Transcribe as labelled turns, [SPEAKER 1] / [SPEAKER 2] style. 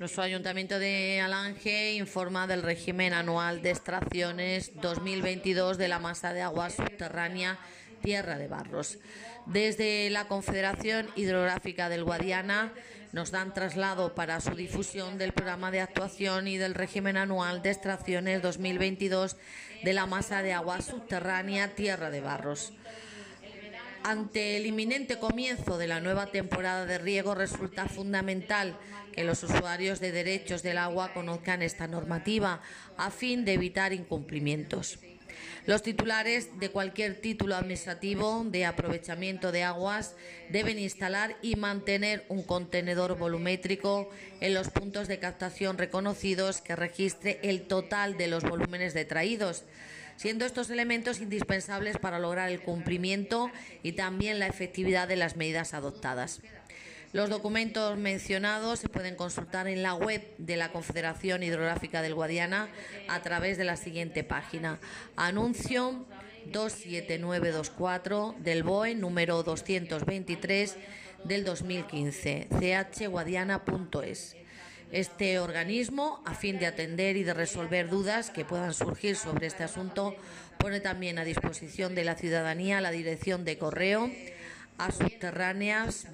[SPEAKER 1] Nuestro Ayuntamiento de Alange informa del régimen anual de extracciones 2022 de la masa de agua subterránea Tierra de Barros. Desde la Confederación Hidrográfica del Guadiana nos dan traslado para su difusión del programa de actuación y del régimen anual de extracciones 2022 de la masa de agua subterránea Tierra de Barros. Ante el inminente comienzo de la nueva temporada de riego resulta fundamental que los usuarios de derechos del agua conozcan esta normativa a fin de evitar incumplimientos. Los titulares de cualquier título administrativo de aprovechamiento de aguas deben instalar y mantener un contenedor volumétrico en los puntos de captación reconocidos que registre el total de los volúmenes detraídos siendo estos elementos indispensables para lograr el cumplimiento y también la efectividad de las medidas adoptadas. Los documentos mencionados se pueden consultar en la web de la Confederación Hidrográfica del Guadiana a través de la siguiente página. Anuncio 27924 del BOE número 223 del 2015, chguadiana.es este organismo a fin de atender y de resolver dudas que puedan surgir sobre este asunto. Pone también a disposición de la ciudadanía la dirección de correo a subterráneas